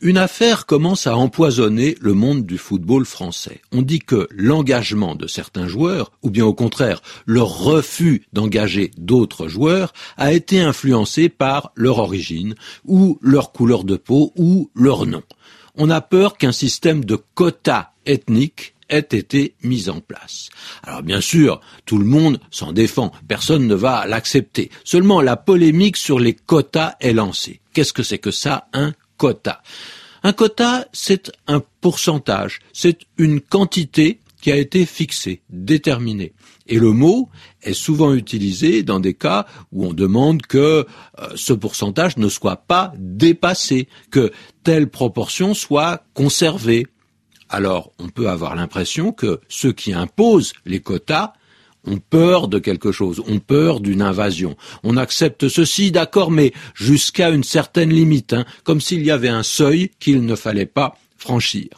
Une affaire commence à empoisonner le monde du football français. On dit que l'engagement de certains joueurs, ou bien au contraire leur refus d'engager d'autres joueurs, a été influencé par leur origine, ou leur couleur de peau, ou leur nom. On a peur qu'un système de quotas ethniques ait été mis en place. Alors bien sûr, tout le monde s'en défend, personne ne va l'accepter. Seulement la polémique sur les quotas est lancée. Qu'est-ce que c'est que ça, un Un quota, c'est un pourcentage, c'est une quantité qui a été fixée, déterminée. Et le mot est souvent utilisé dans des cas où on demande que euh, ce pourcentage ne soit pas dépassé, que telle proportion soit conservée. Alors on peut avoir l'impression que ceux qui imposent les quotas ont peur de quelque chose, ont peur d'une invasion. On accepte ceci, d'accord, mais jusqu'à une certaine limite, hein, comme s'il y avait un seuil qu'il ne fallait pas franchir.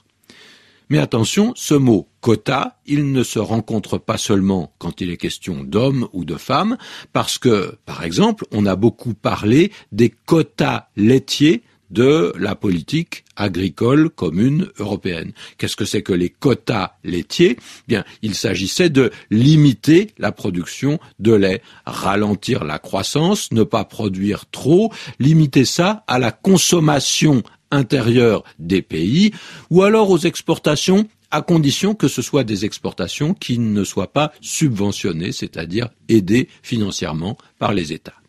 Mais attention, ce mot quota, il ne se rencontre pas seulement quand il est question d'hommes ou de femmes, parce que, par exemple, on a beaucoup parlé des quotas laitiers de la politique agricole commune européenne. Qu'est-ce que c'est que les quotas laitiers? Bien, il s'agissait de limiter la production de lait, ralentir la croissance, ne pas produire trop, limiter ça à la consommation intérieure des pays ou alors aux exportations à condition que ce soit des exportations qui ne soient pas subventionnées, c'est-à-dire aidées financièrement par les États.